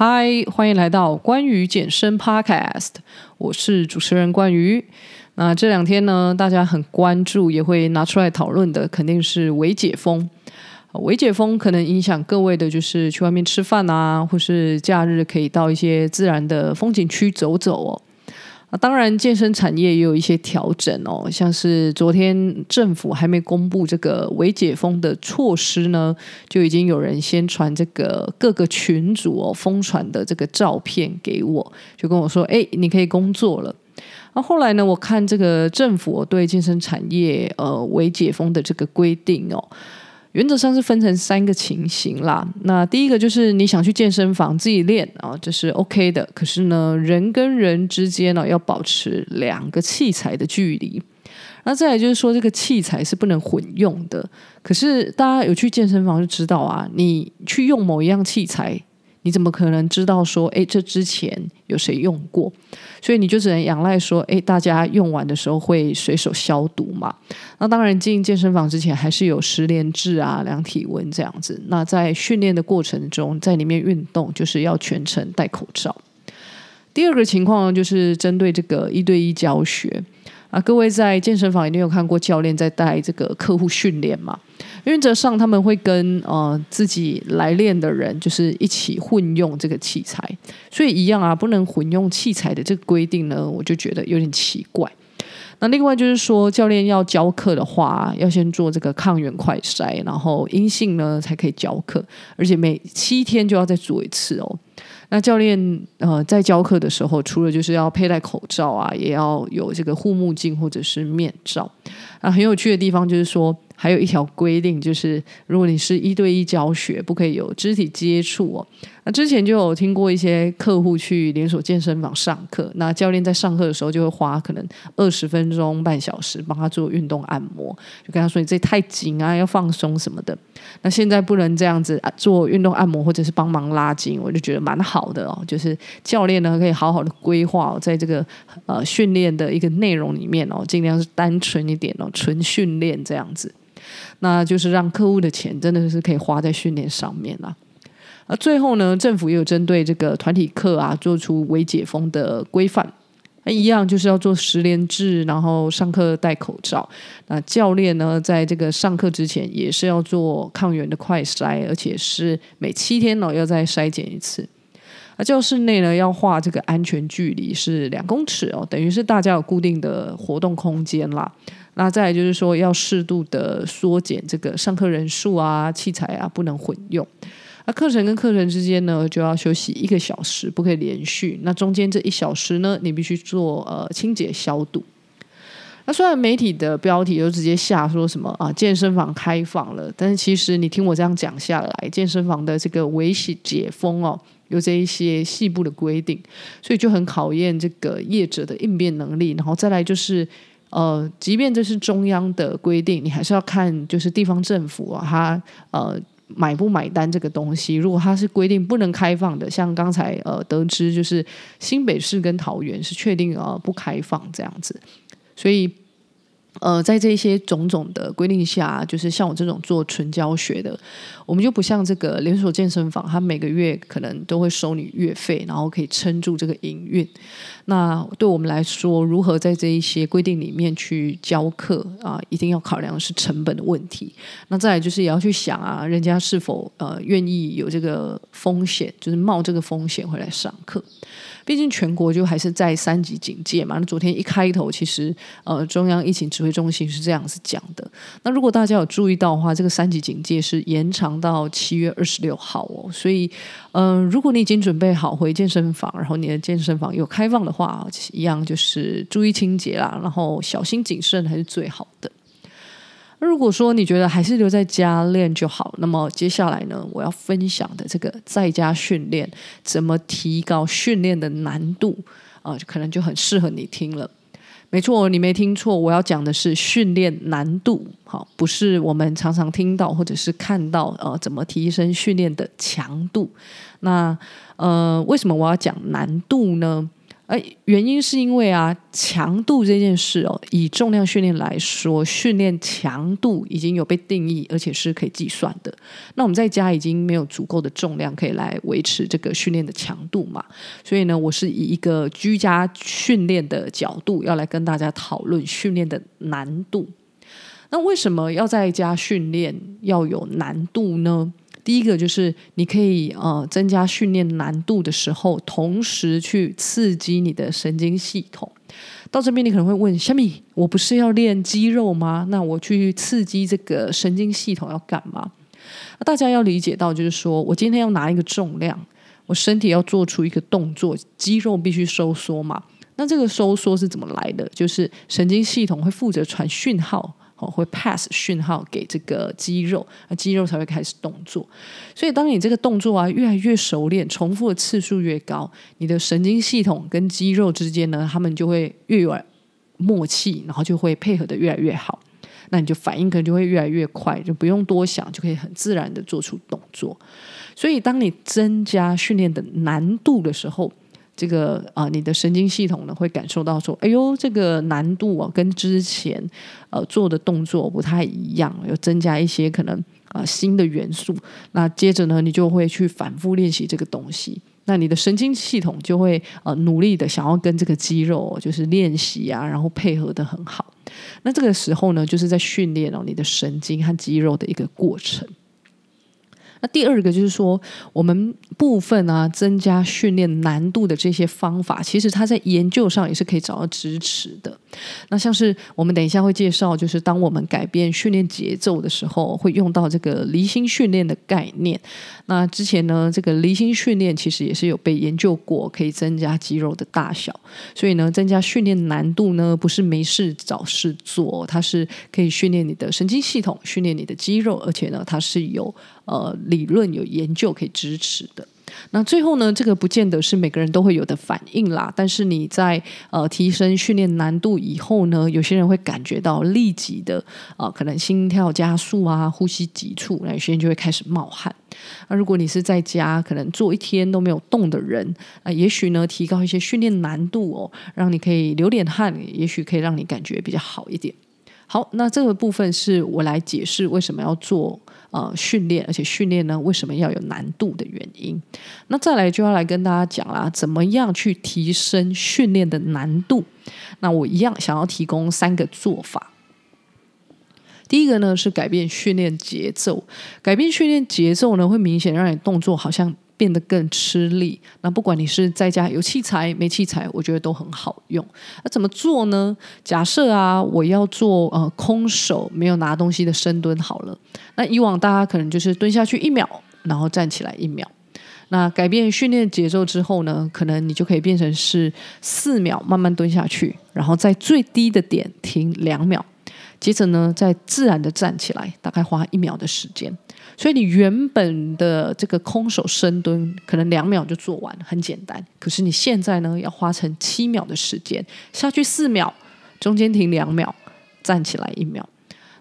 嗨，欢迎来到关于健身 Podcast，我是主持人关于。那这两天呢，大家很关注，也会拿出来讨论的，肯定是维解封。维解封可能影响各位的，就是去外面吃饭啊，或是假日可以到一些自然的风景区走走哦。啊，当然，健身产业也有一些调整哦，像是昨天政府还没公布这个微解封的措施呢，就已经有人先传这个各个群组哦疯传的这个照片给我，就跟我说：“哎，你可以工作了。”然后后来呢，我看这个政府对健身产业呃微解封的这个规定哦。原则上是分成三个情形啦。那第一个就是你想去健身房自己练啊，这是 OK 的。可是呢，人跟人之间呢要保持两个器材的距离。那再来就是说，这个器材是不能混用的。可是大家有去健身房就知道啊，你去用某一样器材。你怎么可能知道说，哎，这之前有谁用过？所以你就只能仰赖说，哎，大家用完的时候会随手消毒嘛。那当然，进健身房之前还是有十连制啊，量体温这样子。那在训练的过程中，在里面运动就是要全程戴口罩。第二个情况，就是针对这个一对一教学啊，各位在健身房一定有看过教练在带这个客户训练嘛。原则上，他们会跟呃自己来练的人，就是一起混用这个器材，所以一样啊，不能混用器材的这个规定呢，我就觉得有点奇怪。那另外就是说，教练要教课的话，要先做这个抗原快筛，然后阴性呢才可以教课，而且每七天就要再做一次哦。那教练呃在教课的时候，除了就是要佩戴口罩啊，也要有这个护目镜或者是面罩。啊，很有趣的地方就是说。还有一条规定，就是如果你是一对一教学，不可以有肢体接触哦。那之前就有听过一些客户去连锁健身房上课，那教练在上课的时候就会花可能二十分钟、半小时帮他做运动按摩，就跟他说：“你这太紧啊，要放松什么的。”那现在不能这样子做运动按摩，或者是帮忙拉筋，我就觉得蛮好的哦。就是教练呢可以好好的规划哦，在这个呃训练的一个内容里面哦，尽量是单纯一点哦，纯训练这样子。那就是让客户的钱真的是可以花在训练上面了。而最后呢，政府也有针对这个团体课啊，做出微解封的规范。那一样就是要做十连制，然后上课戴口罩。那教练呢，在这个上课之前也是要做抗原的快筛，而且是每七天呢要再筛检一次。那教室内呢，要画这个安全距离是两公尺哦，等于是大家有固定的活动空间啦。那再来就是说，要适度的缩减这个上课人数啊，器材啊不能混用。那课程跟课程之间呢，就要休息一个小时，不可以连续。那中间这一小时呢，你必须做呃清洁消毒。那虽然媒体的标题都直接下说什么啊，健身房开放了，但是其实你听我这样讲下来，健身房的这个维系解封哦。有这一些细部的规定，所以就很考验这个业者的应变能力。然后再来就是，呃，即便这是中央的规定，你还是要看就是地方政府啊，他呃买不买单这个东西。如果他是规定不能开放的，像刚才呃得知就是新北市跟桃园是确定呃不开放这样子，所以。呃，在这些种种的规定下，就是像我这种做纯教学的，我们就不像这个连锁健身房，它每个月可能都会收你月费，然后可以撑住这个营运。那对我们来说，如何在这一些规定里面去教课啊，一定要考量的是成本的问题。那再来就是也要去想啊，人家是否呃愿意有这个风险，就是冒这个风险回来上课。毕竟全国就还是在三级警戒嘛。那昨天一开头，其实呃中央疫情指挥中心是这样子讲的。那如果大家有注意到的话，这个三级警戒是延长到七月二十六号哦。所以，嗯、如果你已经准备好回健身房，然后你的健身房有开放的话，一样就是注意清洁啦，然后小心谨慎还是最好的。那如果说你觉得还是留在家练就好，那么接下来呢，我要分享的这个在家训练怎么提高训练的难度啊，呃，可能就很适合你听了。没错，你没听错，我要讲的是训练难度，好，不是我们常常听到或者是看到呃怎么提升训练的强度。那呃，为什么我要讲难度呢？而原因是因为啊，强度这件事哦，以重量训练来说，训练强度已经有被定义，而且是可以计算的。那我们在家已经没有足够的重量可以来维持这个训练的强度嘛，所以呢，我是以一个居家训练的角度要来跟大家讨论训练的难度。那为什么要在家训练要有难度呢？第一个就是你可以呃增加训练难度的时候，同时去刺激你的神经系统。到这边你可能会问：虾米，我不是要练肌肉吗？那我去刺激这个神经系统要干嘛？大家要理解到，就是说我今天要拿一个重量，我身体要做出一个动作，肌肉必须收缩嘛。那这个收缩是怎么来的？就是神经系统会负责传讯号。哦，会 pass 讯号给这个肌肉，那肌肉才会开始动作。所以，当你这个动作啊越来越熟练，重复的次数越高，你的神经系统跟肌肉之间呢，他们就会越有默契，然后就会配合得越来越好。那你就反应可能就会越来越快，就不用多想，就可以很自然的做出动作。所以，当你增加训练的难度的时候，这个啊、你的神经系统呢会感受到说，哎呦，这个难度啊跟之前呃做的动作不太一样，有增加一些可能啊、新的元素。那接着呢，你就会去反复练习这个东西。那你的神经系统就会呃努力的想要跟这个肌肉就是练习啊，然后配合得很好。那这个时候呢，就是在训练哦你的神经和肌肉的一个过程。那第二个就是说，我们部分啊增加训练难度的这些方法，其实它在研究上也是可以找到支持的。那像是我们等一下会介绍，就是当我们改变训练节奏的时候，会用到这个离心训练的概念。那之前呢，这个离心训练其实也是有被研究过，可以增加肌肉的大小。所以呢，增加训练难度呢，不是没事找事做，它是可以训练你的神经系统，训练你的肌肉，而且呢，它是有呃理论有研究可以支持的。那最后呢，这个不见得是每个人都会有的反应啦。但是你在呃提升训练难度以后呢，有些人会感觉到立即的啊、呃，可能心跳加速啊，呼吸急促，那有些人就会开始冒汗。那如果你是在家可能做一天都没有动的人，啊、也许呢提高一些训练难度哦，让你可以流点汗，也许可以让你感觉比较好一点。好，那这个部分是我来解释为什么要做。呃，训练，而且训练呢，为什么要有难度的原因？那再来就要来跟大家讲啦，怎么样去提升训练的难度？那我一样想要提供三个做法。第一个呢是改变训练节奏，改变训练节奏呢会明显让你动作好像。变得更吃力。那不管你是在家有器材没器材，我觉得都很好用。那怎么做呢？假设啊，我要做呃空手没有拿东西的深蹲好了。那以往大家可能就是蹲下去一秒，然后站起来一秒。那改变训练节奏之后呢，可能你就可以变成是四秒慢慢蹲下去，然后在最低的点停两秒，接着呢再自然的站起来，大概花一秒的时间。所以你原本的这个空手深蹲可能两秒就做完，很简单。可是你现在呢，要花成七秒的时间，下去四秒，中间停两秒，站起来一秒，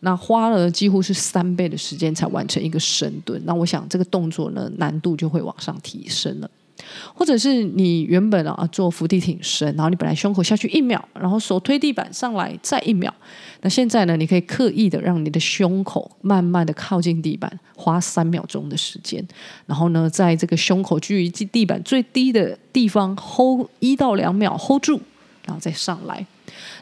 那花了几乎是三倍的时间才完成一个深蹲。那我想这个动作呢，难度就会往上提升了。或者是你原本啊做伏地挺身，然后你本来胸口下去一秒，然后手推地板上来再一秒，那现在呢，你可以刻意的让你的胸口慢慢的靠近地板，花三秒钟的时间，然后呢，在这个胸口距离地板最低的地方 hold 一到两秒 hold 住，然后再上来。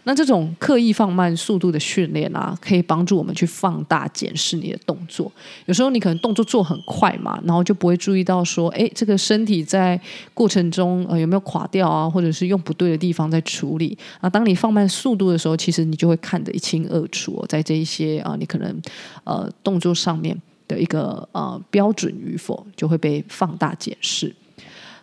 那这种刻意放慢速度的训练啊，可以帮助我们去放大检视你的动作。有时候你可能动作做很快嘛，然后就不会注意到说，哎，这个身体在过程中呃有没有垮掉啊，或者是用不对的地方在处理。那当你放慢速度的时候，其实你就会看得一清二楚，在这一些啊，你可能呃动作上面的一个呃标准与否，就会被放大检视。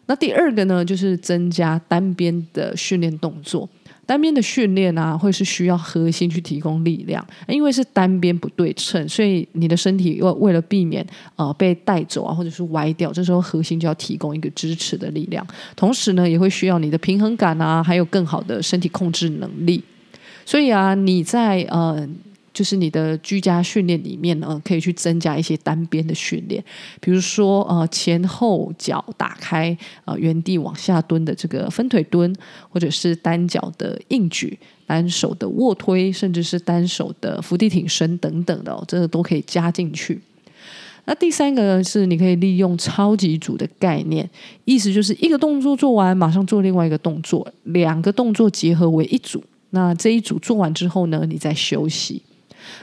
那第二个呢，就是增加单边的训练动作。单边的训练啊，会是需要核心去提供力量，因为是单边不对称，所以你的身体为为了避免呃被带走啊，或者是歪掉，这时候核心就要提供一个支持的力量，同时呢，也会需要你的平衡感啊，还有更好的身体控制能力。所以啊，你在呃就是你的居家训练里面呢，可以去增加一些单边的训练，比如说呃前后脚打开，呃原地往下蹲的这个分腿蹲，或者是单脚的硬举、单手的卧推，甚至是单手的伏地挺身等等的哦，这个都可以加进去。那第三个呢，是你可以利用超级组的概念，意思就是一个动作做完，马上做另外一个动作，两个动作结合为一组。那这一组做完之后呢，你再休息。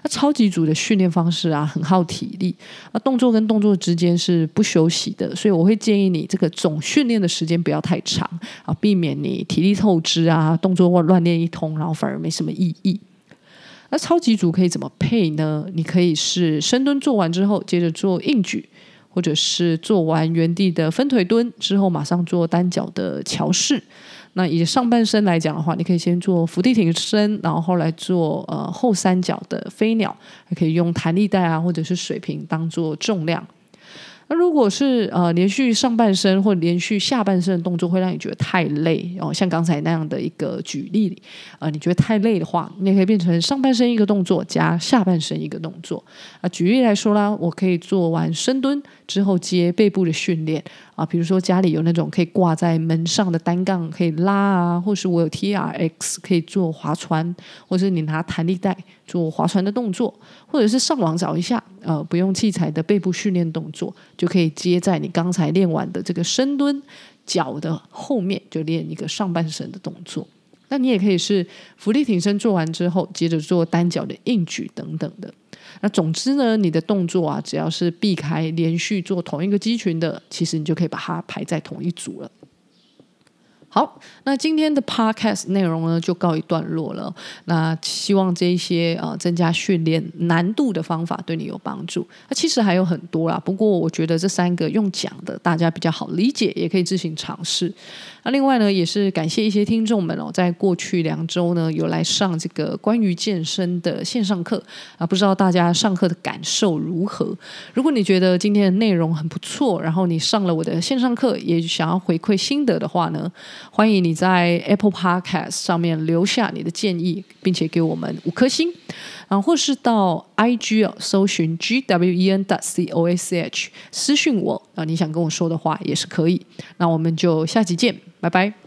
那超级组的训练方式啊，很耗体力，那动作跟动作之间是不休息的，所以我会建议你这个总训练的时间不要太长啊，避免你体力透支啊，动作乱练一通，然后反而没什么意义。那超级组可以怎么配呢？你可以是深蹲做完之后，接着做硬举，或者是做完原地的分腿蹲之后，马上做单脚的桥式。那以上半身来讲的话，你可以先做伏地挺身，然后后来做呃后三角的飞鸟，还可以用弹力带啊，或者是水瓶当做重量。那如果是呃连续上半身或连续下半身的动作会让你觉得太累哦，像刚才那样的一个举例，呃，你觉得太累的话，你也可以变成上半身一个动作加下半身一个动作啊。举例来说啦，我可以做完深蹲之后接背部的训练啊，比如说家里有那种可以挂在门上的单杠可以拉啊，或是我有 TRX 可以做划船，或是你拿弹力带做划船的动作，或者是上网找一下。呃，不用器材的背部训练动作，就可以接在你刚才练完的这个深蹲脚的后面，就练一个上半身的动作。那你也可以是浮力挺身做完之后，接着做单脚的硬举等等的。那总之呢，你的动作啊，只要是避开连续做同一个肌群的，其实你就可以把它排在同一组了。好，那今天的 podcast 内容呢，就告一段落了。那希望这一些呃增加训练难度的方法对你有帮助。那其实还有很多啦，不过我觉得这三个用讲的大家比较好理解，也可以自行尝试。那另外呢，也是感谢一些听众们哦，在过去两周呢，有来上这个关于健身的线上课啊，不知道大家上课的感受如何？如果你觉得今天的内容很不错，然后你上了我的线上课，也想要回馈心得的话呢，欢迎你在 Apple Podcast 上面留下你的建议，并且给我们五颗星，然后或是到 IG 哦，搜寻 GWEN dot C O A C H 私信我啊，你想跟我说的话也是可以。那我们就下期见。拜拜。